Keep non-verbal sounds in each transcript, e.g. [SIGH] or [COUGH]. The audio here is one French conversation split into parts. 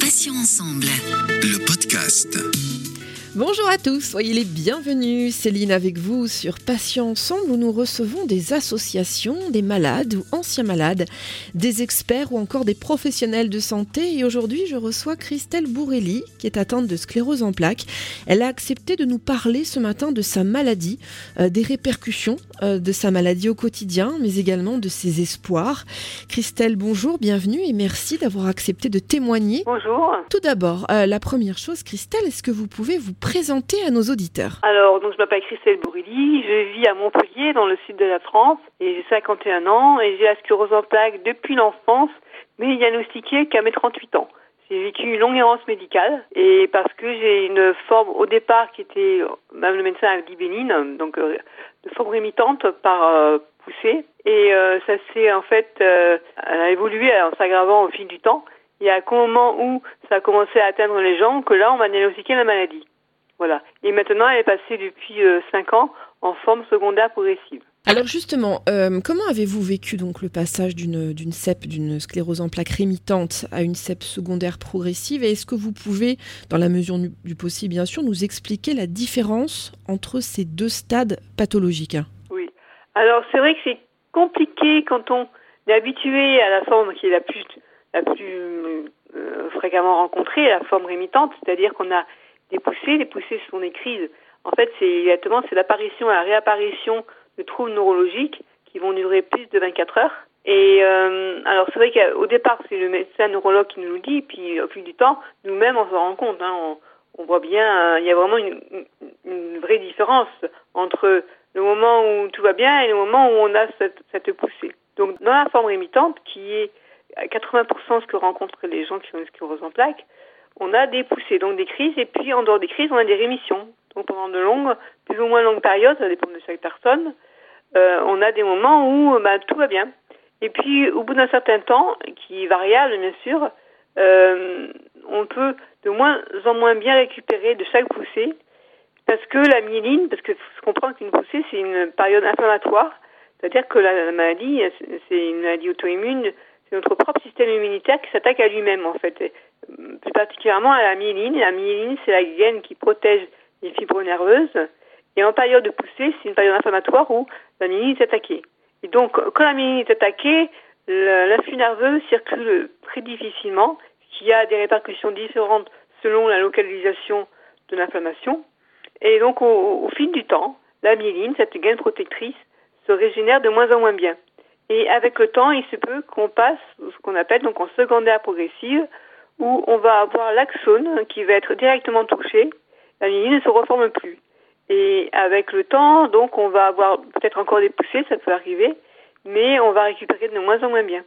Passions ensemble. Le podcast. Bonjour à tous, soyez les bienvenus. Céline avec vous sur Patients Ensemble où nous recevons des associations, des malades ou anciens malades, des experts ou encore des professionnels de santé. Et aujourd'hui, je reçois Christelle Bourrelli qui est atteinte de sclérose en plaques. Elle a accepté de nous parler ce matin de sa maladie, euh, des répercussions de sa maladie au quotidien, mais également de ses espoirs. Christelle, bonjour, bienvenue et merci d'avoir accepté de témoigner. Bonjour. Tout d'abord, euh, la première chose, Christelle, est-ce que vous pouvez vous présenter à nos auditeurs? Alors, donc je m'appelle Christelle Bourrilly, je vis à Montpellier, dans le sud de la France, et j'ai 51 ans, et j'ai la sclérose en plaques depuis l'enfance, mais diagnostiquée qu'à mes 38 ans. J'ai vécu une longue errance médicale, et parce que j'ai une forme au départ qui était, même le médecin a dit bénigne, donc euh, de forme rémitante par euh, poussée, et euh, ça s'est en fait, euh, elle a évolué en s'aggravant au fil du temps. Y a qu'au moment où ça a commencé à atteindre les gens que là, on m'a diagnostiqué la maladie. Voilà. Et maintenant, elle est passée depuis 5 ans en forme secondaire progressive. Alors justement, euh, comment avez-vous vécu donc le passage d'une d'une d'une sclérose en plaques rémitante à une CEP secondaire progressive? Et est-ce que vous pouvez, dans la mesure du, du possible bien sûr, nous expliquer la différence entre ces deux stades pathologiques? Oui. Alors c'est vrai que c'est compliqué quand on est habitué à la forme qui est la plus la plus euh, fréquemment rencontrée, la forme rémitante, c'est-à-dire qu'on a des poussées. Les poussées sont des crises. En fait, c'est exactement c'est l'apparition et la réapparition de troubles neurologiques qui vont durer plus de 24 heures. Et euh, alors c'est vrai qu'au départ c'est le médecin neurologue qui nous le dit, puis au fil du temps nous-mêmes on se rend compte. Hein, on, voit bien, euh, il y a vraiment une, vraie différence entre le moment où tout va bien et le moment où on a cette, cette poussée. Donc dans la forme rémitante, qui est à 80% ce que rencontrent les gens qui ont une sclérose en plaques, on a des poussées, donc des crises, et puis en dehors des crises, on a des rémissions. Donc pendant de longues, plus ou moins longues périodes, ça dépend de chaque personne, euh, on a des moments où bah, tout va bien. Et puis au bout d'un certain temps, qui est variable bien sûr, euh, on peut de moins en moins bien récupérer de chaque poussée, parce que la myéline, parce que faut comprendre qu'une poussée c'est une période inflammatoire, c'est-à-dire que la, la maladie, c'est une maladie auto-immune, c'est notre propre système immunitaire qui s'attaque à lui-même en fait, plus particulièrement à la myéline. La myéline, c'est la gaine qui protège les fibres nerveuses. Et en période de poussée, c'est une période inflammatoire où la myéline est attaquée. Et donc, quand la myéline est attaquée, l'influx nerveux circule très difficilement, ce qui a des répercussions différentes selon la localisation de l'inflammation. Et donc, au, au, fil du temps, la myéline, cette gaine protectrice, se régénère de moins en moins bien. Et avec le temps, il se peut qu'on passe ce qu'on appelle donc en secondaire progressive, où on va avoir l'axone qui va être directement touché. La myéline ne se reforme plus. Et avec le temps, donc, on va avoir peut-être encore des poussées, ça peut arriver, mais on va récupérer de moins en moins bien.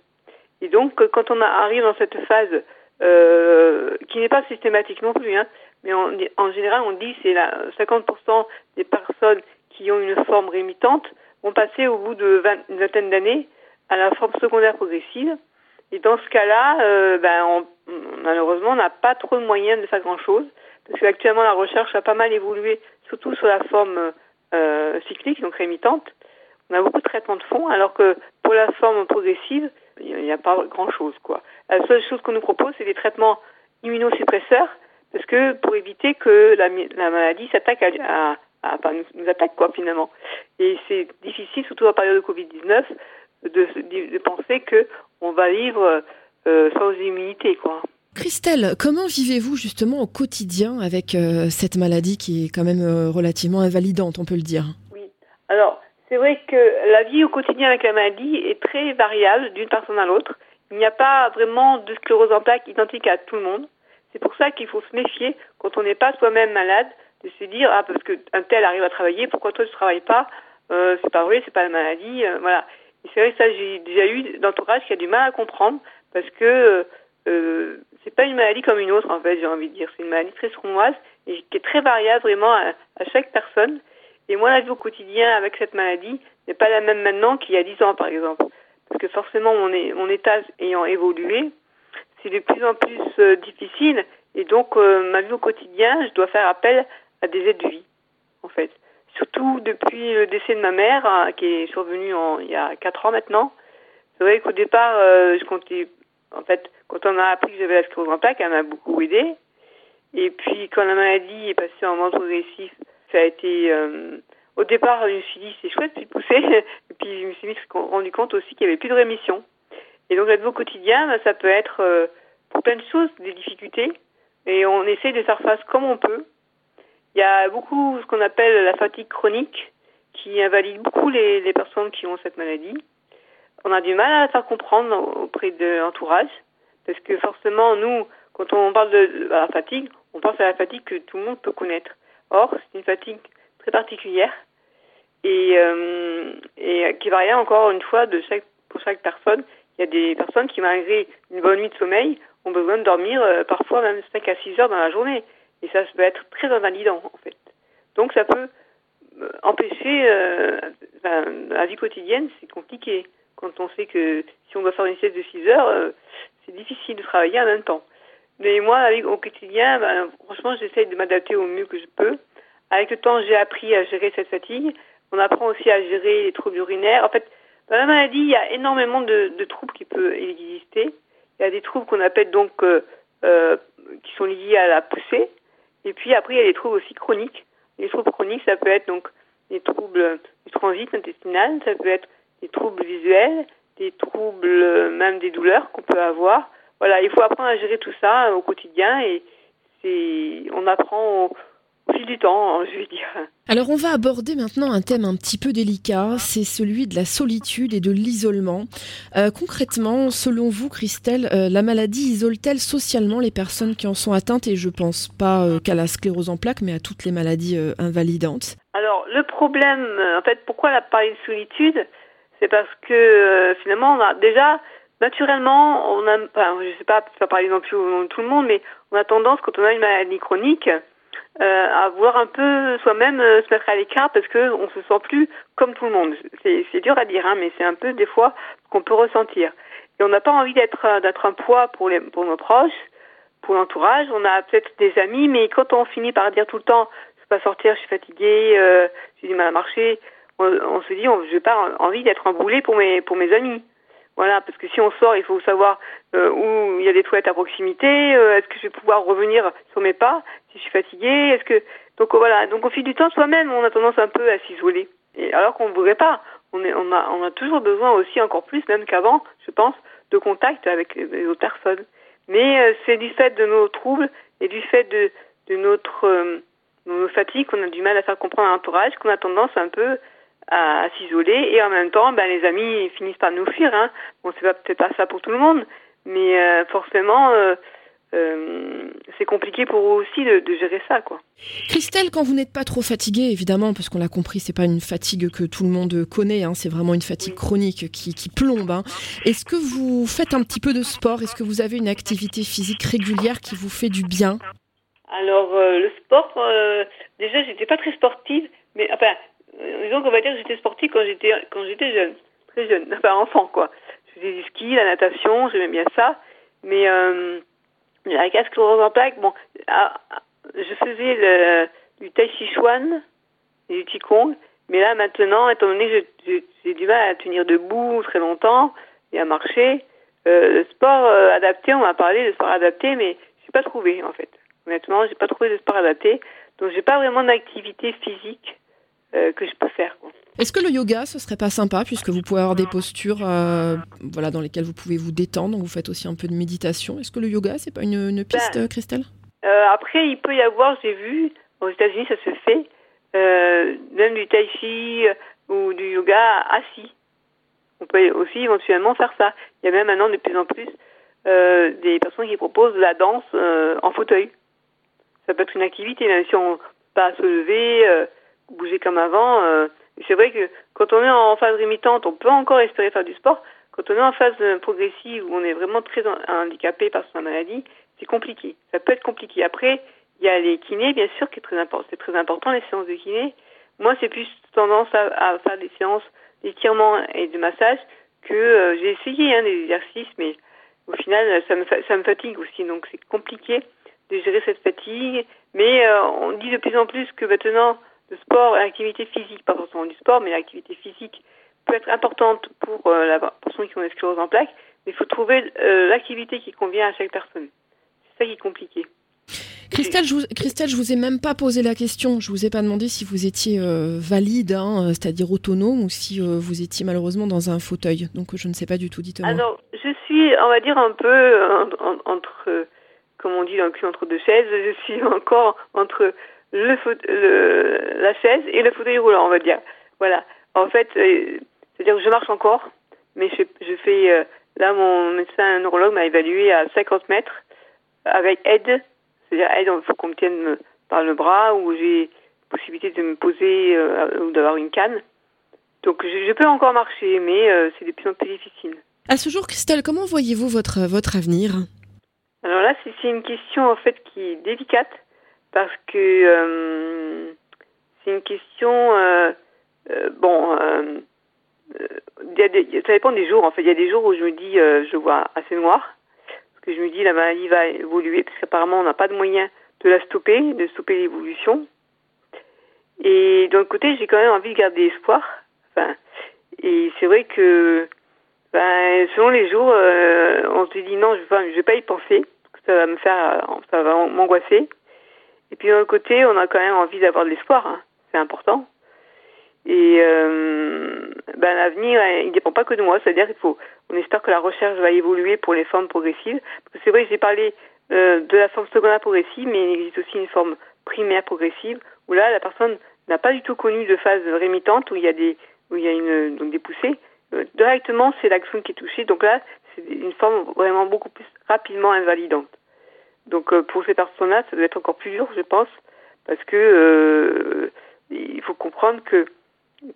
Et donc, quand on arrive dans cette phase euh, qui n'est pas systématique non plus, hein, mais on, en général, on dit c'est la 50% des personnes qui ont une forme rémitante vont passer au bout de 20, une vingtaine d'années à la forme secondaire progressive. Et dans ce cas-là, euh, ben, on, malheureusement, on n'a pas trop de moyens de faire grand-chose, parce qu'actuellement, la recherche a pas mal évolué, surtout sur la forme euh, cyclique, donc rémitante. On a beaucoup de traitements de fond, alors que pour la forme progressive, il n'y a pas grand-chose. quoi. La seule chose qu'on nous propose, c'est des traitements immunosuppresseurs, parce que pour éviter que la, la maladie s'attaque à, nous, nous, attaque quoi finalement. Et c'est difficile, surtout en période de Covid-19, de, de, de, penser que on va vivre euh, sans immunité quoi. Christelle, comment vivez-vous justement au quotidien avec euh, cette maladie qui est quand même euh, relativement invalidante, on peut le dire? Oui. Alors, c'est vrai que la vie au quotidien avec la maladie est très variable d'une personne à l'autre. Il n'y a pas vraiment de sclérose en plaques identique à tout le monde. C'est pour ça qu'il faut se méfier quand on n'est pas soi-même malade, de se dire ah parce qu'un tel arrive à travailler, pourquoi toi tu travailles pas? Euh, C'est pas vrai, c'est pas la maladie, euh, voilà. C'est vrai que ça j'ai déjà eu d'entourage qui a du mal à comprendre parce que euh, c'est pas une maladie comme une autre en fait, j'ai envie de dire. C'est une maladie très sournoise et qui est très variable vraiment à, chaque personne. Et moi, la vie au quotidien avec cette maladie n'est pas la même maintenant qu'il y a 10 ans par exemple. Parce que forcément, mon, mon état ayant évolué, c'est de plus en plus euh, difficile. Et donc, euh, ma vie au quotidien, je dois faire appel à des aides de vie, en fait. Surtout depuis le décès de ma mère, hein, qui est survenu en, il y a 4 ans maintenant. C'est vrai qu'au départ, euh, je comptais en fait, quand on a appris que j'avais la sclérose en plaques, elle m'a beaucoup aidé. Et puis, quand la maladie est passée en mode progressif, ça a été. Euh, au départ, je me suis dit, c'est chouette, puis pousser. [LAUGHS] Et puis, je me suis rendu compte aussi qu'il n'y avait plus de rémission. Et donc, la au quotidien, bah, ça peut être euh, pour plein de choses, des difficultés. Et on essaie de faire face comme on peut. Il y a beaucoup ce qu'on appelle la fatigue chronique qui invalide beaucoup les, les personnes qui ont cette maladie. On a du mal à la faire comprendre auprès de l'entourage. Parce que forcément, nous, quand on parle de la fatigue, on pense à la fatigue que tout le monde peut connaître. Or, c'est une fatigue très particulière et, euh, et qui varie encore une fois de chaque, pour chaque personne. Il y a des personnes qui, malgré une bonne nuit de sommeil, ont besoin de dormir euh, parfois même 5 à 6 heures dans la journée. Et ça, peut être très invalidant, en fait. Donc, ça peut euh, empêcher euh, la vie quotidienne, c'est compliqué. Quand on sait que si on doit faire une sieste de 6 heures, c'est difficile de travailler en même temps. Mais moi, avec, au quotidien, ben, franchement, j'essaye de m'adapter au mieux que je peux. Avec le temps, j'ai appris à gérer cette fatigue. On apprend aussi à gérer les troubles urinaires. En fait, dans la maladie, il y a énormément de, troubles qui peuvent exister. Il y a des troubles qu'on appelle donc euh, euh, qui sont liés à la poussée. Et puis après, il y a des troubles aussi chroniques. Les troubles chroniques, ça peut être donc des troubles du transit intestinal, ça peut être des troubles visuels, des troubles, même des douleurs qu'on peut avoir voilà, il faut apprendre à gérer tout ça au quotidien et c'est, on apprend au, fil du temps, hein, je vais dire. Alors on va aborder maintenant un thème un petit peu délicat, c'est celui de la solitude et de l'isolement. Euh, concrètement, selon vous, Christelle, euh, la maladie isole-t-elle socialement les personnes qui en sont atteintes? Et je pense pas euh, qu'à la sclérose en plaques, mais à toutes les maladies invalidantes. Alors le problème, en fait, pourquoi la parler de solitude? C'est parce que finalement, on a déjà naturellement, on a, enfin, je sais pas, pas parler non plus au de tout le monde, mais on a tendance, quand on a une maladie chronique, euh, à vouloir un peu soi-même euh, se mettre à l'écart parce que on se sent plus comme tout le monde. C'est dur à dire, hein, mais c'est un peu des fois qu'on peut ressentir. Et on n'a pas envie d'être euh, d'être un poids pour les pour nos proches, pour l'entourage. On a peut-être des amis, mais quand on finit par dire tout le temps, je peux pas sortir, je suis fatiguée, euh, j'ai du mal à marcher, on, se dit, on, je n'ai pas envie d'être un boulet pour mes pour mes amis. Voilà, parce que si on sort, il faut savoir euh, où il y a des toilettes à proximité. Euh, est-ce que je vais pouvoir revenir sur mes pas si je suis fatiguée Est-ce que donc voilà, donc au fil du temps, soi-même, on a tendance un peu à s'isoler. Alors qu'on ne voudrait pas. On, est, on a, on a toujours besoin aussi, encore plus même qu'avant, je pense, de contact avec les autres personnes. Mais euh, c'est du fait de nos troubles et du fait de, de notre nos fatigues qu'on a du mal à faire comprendre à l'entourage, qu'on a tendance un peu à, s'isoler et en même temps, ben, les amis finissent par nous fuir. Hein. Bon, c'est peut-être pas ça pour tout le monde, mais euh, forcément, euh, euh, c'est compliqué pour eux aussi de, de, gérer ça, quoi. Christelle, quand vous n'êtes pas trop fatiguée, évidemment, parce qu'on l'a compris, c'est pas une fatigue que tout le monde connaît, hein, c'est vraiment une fatigue chronique qui, qui plombe. Hein. Est-ce que vous faites un petit peu de sport? Est-ce que vous avez une activité physique régulière qui vous fait du bien? Alors, le sport, déjà, j'étais pas très sportive, mais enfin, euh, disons qu'on va dire que j'étais sportive quand j'étais quand j'étais jeune, très jeune, [LAUGHS] enfin enfant quoi. Je faisais du ski, la natation, j'aimais bien ça. Mais euh, la casque en plaque, bon, ah, je faisais le, du tai chi chuan et du qigong, mais là maintenant, étant donné que j'ai du mal à tenir debout très longtemps et à marcher, euh, le sport euh, adapté, on m'a parlé de sport adapté, mais j'ai pas trouvé en fait. Honnêtement, j'ai pas trouvé de sport adapté, donc j'ai pas vraiment d'activité physique euh, que je peux faire. Est-ce que le yoga, ce serait pas sympa, puisque vous pouvez avoir des postures euh, voilà, dans lesquelles vous pouvez vous détendre, vous faites aussi un peu de méditation. Est-ce que le yoga, c'est pas une, une piste, ben, Christelle? euh, Après, il peut y avoir, j'ai vu, aux États-Unis, ça se fait, même du tai chi ou du yoga assis. On peut aussi éventuellement faire ça. Il y a même maintenant de plus en plus des personnes qui proposent de la danse en fauteuil. Ça peut être une activité, même si on pas se lever bouger comme avant. Euh, c'est vrai que quand on est en phase rémitante, on peut encore espérer faire du sport. Quand on est en phase progressive où on est vraiment très handicapé par sa maladie, c'est compliqué. Ça peut être compliqué. Après, il y a les kinés, bien sûr, qui est très important. C'est très important les séances de kiné. Moi, c'est plus tendance à, faire des séances d'étirement et de massage que euh, j'ai essayé hein, des exercices, mais au final, ça me, ça me fatigue aussi. Donc, c'est compliqué de gérer cette fatigue. Mais euh, on dit de plus en plus que maintenant, le sport l'activité physique, pas forcément du sport, mais l'activité physique peut être importante pour euh, la personne qui ont une sclérose en plaques. Il faut trouver l'activité qui convient à chaque personne. C'est ça qui est compliqué. Christelle, je vous, Christelle, je vous ai même pas posé la question. Je vous ai pas demandé si vous étiez valide, hein, c'est-à-dire autonome, ou si vous étiez malheureusement dans un fauteuil. Donc je ne sais pas du tout. Dites-moi. Alors, je suis, on va dire un peu entre, comme on dit le cul entre deux chaises. Je suis [LAUGHS] encore entre le, le, la chaise et le fauteuil roulant, on va dire. Voilà. En fait, c'est-à-dire que je marche encore, mais je, je fais là mon médecin neurologue m'a évalué à 50 mètres avec aide c'est-à-dire, il faut qu'on me tienne par le bras ou j'ai possibilité de me poser euh, ou d'avoir une canne. Donc je, peux encore marcher, mais euh, c'est de plus en plus difficile. À ce jour, Christelle, comment voyez-vous votre, votre avenir? Alors là, c'est une question en fait qui est délicate parce que euh, c'est une question. bon, y a des, ça dépend des jours. En fait, il y a des jours où je me dis je vois assez noir que je me dis la maladie va évoluer parce qu'apparemment on n'a pas de moyen de la stopper, de stopper l'évolution. Et d'un côté, j'ai quand même envie de garder espoir. Enfin, et c'est vrai que ben, selon les jours, euh, on se dit non, je ne vais pas y penser, parce ça va me faire, ça va m'angoisser. Et puis d'un côté, on a quand même envie d'avoir de l'espoir, hein. c'est important. Et euh, ben, l'avenir, il ne dépend pas que de moi, c'est-à-dire qu'il faut, on espère que la recherche va évoluer pour les formes progressives. C'est vrai j'ai parlé euh, de la forme secondaire progressive, mais il existe aussi une forme primaire progressive, où là, la personne n'a pas du tout connu de phase rémitante, où il y a des, où il y a une, donc des poussées. Euh, directement, c'est l'axone qui est touché. Donc là, c'est une forme vraiment beaucoup plus rapidement invalidante. Donc euh, pour ces personnes-là, ça doit être encore plus dur, je pense, parce que il faut comprendre que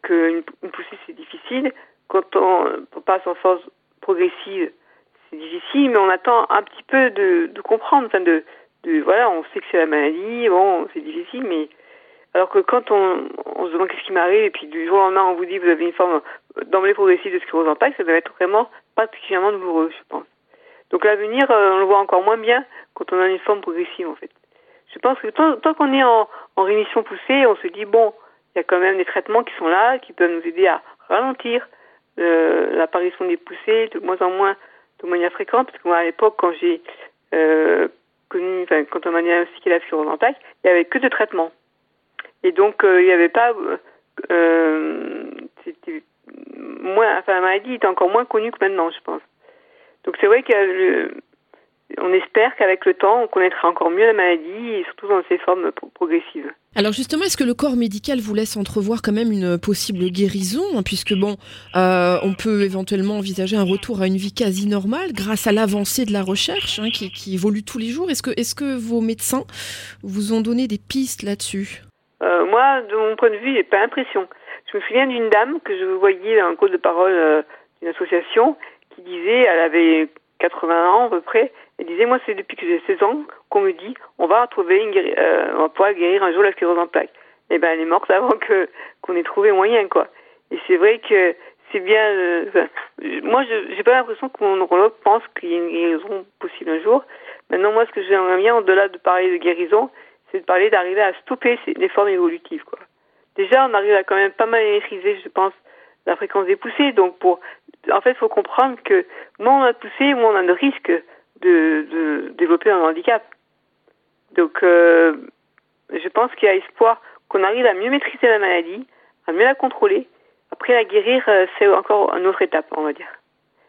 qu'une une poussée c'est difficile. Quand on passe en force progressive, c'est difficile, mais on attend un petit peu de, de comprendre. Enfin, de, de, voilà, on sait que c'est la maladie, bon, c'est difficile, mais alors que quand on, on se demande qu'est-ce qui m'arrive, et puis du jour au lendemain, on vous dit vous avez une forme d'emblée progressive de sclérose en plaques, ça doit être vraiment particulièrement douloureux, je pense. Donc l'avenir, euh, on le voit encore moins bien quand on a une forme progressive, en fait. Je pense que tant, tant qu'on est en, en rémission poussée, on se dit, bon, il y a quand même des traitements qui sont là, qui peuvent nous aider à ralentir euh, l'apparition des poussées de moins en moins de manière fréquente, parce que moi à l'époque quand j'ai euh, connu, enfin quand on m'a diagnostiqué la plaques, il n'y avait que de traitements. Et donc euh, il n'y avait pas, euh, c'était moins, enfin la maladie était encore moins connue que maintenant, je pense. Donc c'est vrai que on espère qu'avec le temps, on connaîtra encore mieux la maladie, et surtout dans ses formes progressives. Alors justement, est-ce que le corps médical vous laisse entrevoir quand même une possible guérison, hein, puisque bon, euh, on peut éventuellement envisager un retour à une vie quasi normale grâce à l'avancée de la recherche hein, qui, qui, évolue tous les jours. Est-ce que, vos médecins vous ont donné des pistes là-dessus? Euh, Moi, de mon point de vue, j'ai pas l'impression. Je me souviens d'une dame que je voyais dans un code de parole euh, d'une association qui disait, elle avait 80 ans à peu près, elle disait, moi, c'est depuis que j'ai 16 ans qu'on me dit, on va trouver une euh, on va pouvoir guérir un jour la sclérose en plaques. Eh ben, elle est morte avant que qu'on ait trouvé moyen, quoi. Et c'est vrai que c'est bien. Euh, moi, je j'ai pas l'impression que mon neurologue pense qu'il y a une guérison possible un jour. Maintenant, moi, ce que j'aimerais bien, au-delà de parler de guérison, c'est de parler d'arriver à stopper les formes évolutives, quoi. Déjà, on arrive à quand même pas mal maîtriser, je pense, la fréquence des poussées. Donc, pour, en fait, il faut comprendre que moins on a de poussées, moins on a de risques de, développer un handicap. Donc, euh, je pense qu'il y a espoir qu'on arrive à mieux maîtriser la maladie, à mieux la contrôler. Après, la guérir, euh, c'est encore une autre étape, on va dire.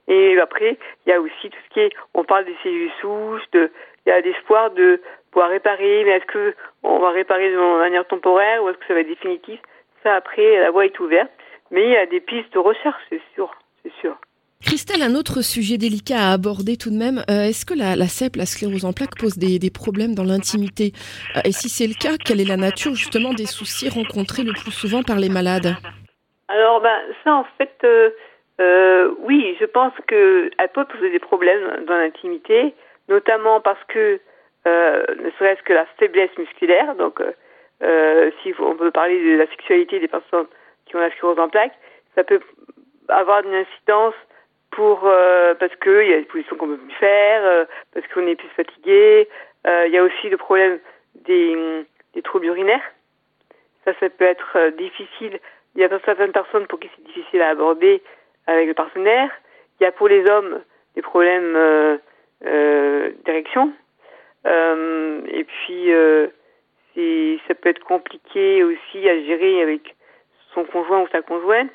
Et après, il y a aussi tout ce qui est, on parle des cellules souches, de, il y a l'espoir de pouvoir réparer, mais est-ce que on va réparer de manière temporaire ou est-ce que ça va être définitif? Ça, après, la voie est ouverte. Mais il y a des pistes de recherche, c'est sûr, c'est sûr. Christelle, un autre sujet délicat à aborder tout de même. Euh, est-ce que la, la la sclérose en plaques, pose des, problèmes dans l'intimité euh, Et si c'est le cas, quelle est la nature justement des soucis rencontrés le plus souvent par les malades Alors, ben, ça en fait, euh oui, je pense qu'elle peut poser des problèmes dans l'intimité, notamment parce que, ne serait-ce que la faiblesse musculaire, donc si on peut parler de la sexualité des personnes qui ont la sclérose en plaques, ça peut avoir une incidence pour euh, parce qu'il y a des positions qu'on peut plus faire, euh, parce qu'on est plus fatigué. Euh, il y a aussi le problème des, des troubles urinaires. Ça, ça peut être difficile. Il y a certaines personnes pour qui c'est difficile à aborder avec le partenaire. Il y a pour les hommes des problèmes d'érection. et puis, ça peut être compliqué aussi à gérer avec son conjoint ou sa conjointe.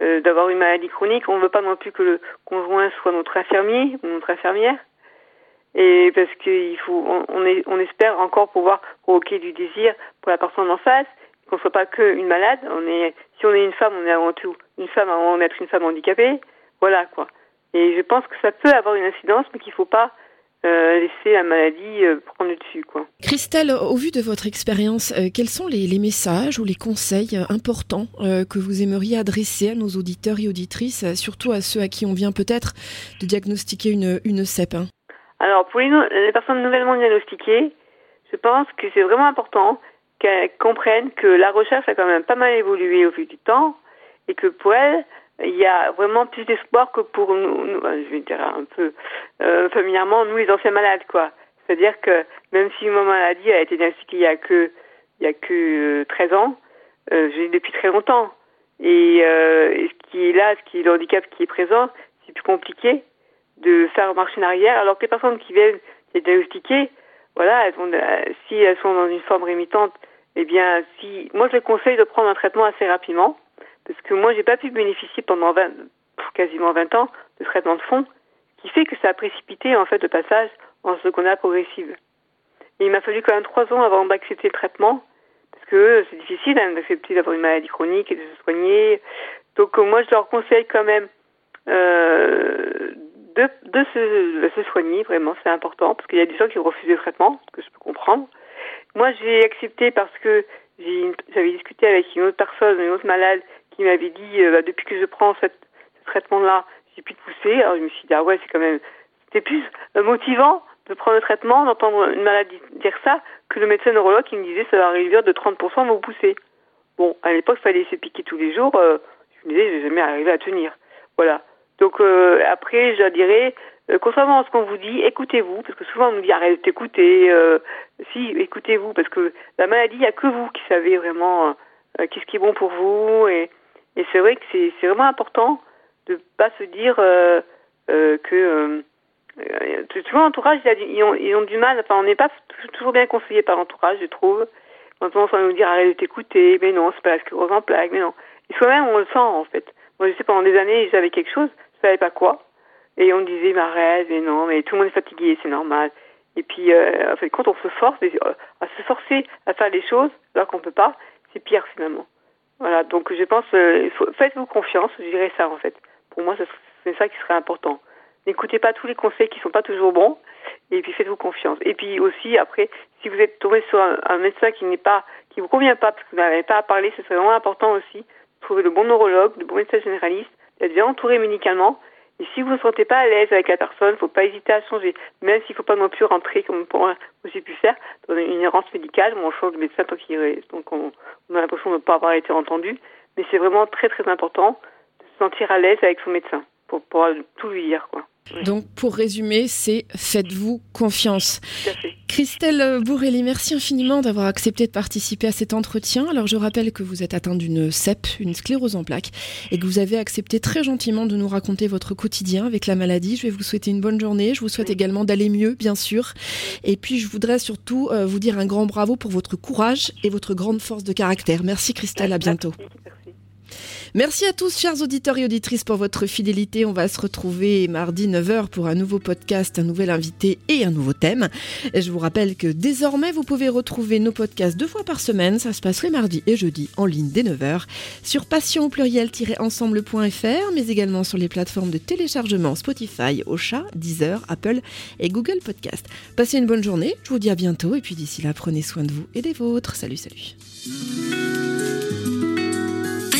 D'avoir une maladie chronique, on ne veut pas non plus que le conjoint soit notre infirmier ou notre infirmière et parce qu'il faut, on, est, on espère encore pouvoir provoquer du désir pour la personne en face, qu'on ne soit pas qu'une malade. On est, si on est une femme, on est avant tout une femme avant d'être une femme handicapée. Voilà quoi. Et je pense que ça peut avoir une incidence, mais qu'il ne faut pas euh, laisser la maladie euh, prendre le dessus. Quoi. Christelle, au vu de votre expérience, euh, quels sont les, les, messages ou les conseils importants que vous aimeriez adresser à nos auditeurs et auditrices, surtout à ceux à qui on vient peut-être de diagnostiquer une, une CEP hein? Alors, pour les, personnes nouvellement diagnostiquées, je pense que c'est vraiment important qu'elles comprennent que la recherche a quand même pas mal évolué au fil du temps et que pour elles, il y a vraiment plus d'espoir que pour nous, je vais dire un peu euh, familièrement, nous les anciens malades, quoi. C'est-à-dire que même si ma maladie a été diagnostiquée il y a que il y a que 13 euh, ans, euh, j'ai depuis très longtemps. Et, euh, ce qui est là, ce qui est le handicap qui est présent, c'est plus compliqué de faire marcher en arrière, alors que les personnes qui viennent être diagnostiquées, voilà, elles ont, euh, si elles sont dans une forme rémitante, eh bien, si, moi je les conseille de prendre un traitement assez rapidement, parce que moi j'ai pas pu bénéficier pendant 20, quasiment 20 ans de traitement de fond, qui fait que ça a précipité en fait le passage en secondaire progressive. Il m'a fallu quand même trois ans avant d'accepter le traitement, parce que c'est difficile hein, d'accepter d'avoir une maladie chronique et de se soigner. Donc euh, moi je leur conseille quand même euh, de, de, se, de se soigner, vraiment, c'est important, parce qu'il y a des gens qui refusent le traitement, ce que je peux comprendre. Moi, j'ai accepté parce que j'avais discuté avec une autre personne, une autre malade, qui m'avait dit, euh, bah, depuis que je prends cette, ce traitement-là, j'ai plus de pousser. Alors je me suis dit, ah ouais, c'est quand même, c'était plus euh, motivant de prendre le traitement, d'entendre une maladie dire ça, que le médecin neurologue qui me disait, ça va réduire de 30% vos poussées. Bon, à l'époque, il fallait se piquer tous les jours. Euh, je me disais, je vais jamais arriver à tenir. Voilà. Donc euh, après, je dirais, euh, contrairement à ce qu'on vous dit, écoutez-vous, parce que souvent on nous dit arrête d'écouter. Euh, si, écoutez-vous, parce que la maladie, il n'y a que vous qui savez vraiment qu'est-ce qui est bon pour vous. Et, et c'est vrai que c'est, vraiment important de pas se dire que souvent l'entourage, ils ont, du mal. Enfin, on n'est pas toujours bien conseillé par l'entourage, je trouve. On tendance à nous dire arrête de t'écouter, mais non, c'est pas la sclérose en plaque, mais non. Et soi-même, on le sent en fait. Moi, je sais pendant des années, j'avais quelque chose, je savais pas quoi. Et on me disait, mais arrête, mais non, mais tout le monde est fatigué, c'est normal. Et puis, euh, en quand on se force euh, à se forcer à faire les choses, alors qu'on peut pas, c'est pire finalement. Voilà, donc je pense, euh, faites-vous confiance, je dirais ça en fait. Pour moi, c'est ça qui serait important. N'écoutez pas tous les conseils qui sont pas toujours bons, et puis faites-vous confiance. Et puis aussi, après, si vous êtes tombé sur un, un médecin qui n'est pas, qui vous convient pas, parce que vous n'avez pas à parler, ce serait vraiment important aussi de trouver le bon neurologue, le bon médecin généraliste, d'être bien entouré médicalement. Et si vous ne vous sentez pas à l'aise avec la personne, il ne faut pas hésiter à changer. Même s'il ne faut pas non plus rentrer, comme j'ai pu faire, dans une errance médicale où on change de médecin tant qu'il Donc on, on a l'impression de ne pas avoir été entendu. Mais c'est vraiment très très important de se sentir à l'aise avec son médecin pour pouvoir tout lui dire. quoi. Donc, pour résumer, c'est faites-vous confiance. Christelle Bourrelli, merci infiniment d'avoir accepté de participer à cet entretien. Alors, je rappelle que vous êtes atteinte d'une CEP, une sclérose en plaques, et que vous avez accepté très gentiment de nous raconter votre quotidien avec la maladie. Je vais vous souhaiter une bonne journée. Je vous souhaite également d'aller mieux, bien sûr. Et puis, je voudrais surtout euh, vous dire un grand bravo pour votre courage et votre grande force de caractère. Merci, Christelle. À bientôt. Merci à tous, chers auditeurs et auditrices, pour votre fidélité. On va se retrouver mardi 9h pour un nouveau podcast, un nouvel invité et un nouveau thème. Et je vous rappelle que désormais, vous pouvez retrouver nos podcasts deux fois par semaine. Ça se passe les mardis et jeudis en ligne dès 9h sur passion pluriel-ensemble.fr, mais également sur les plateformes de téléchargement Spotify, Ocha, Deezer, Apple et Google Podcast. Passez une bonne journée. Je vous dis à bientôt. Et puis d'ici là, prenez soin de vous et des vôtres. Salut, salut.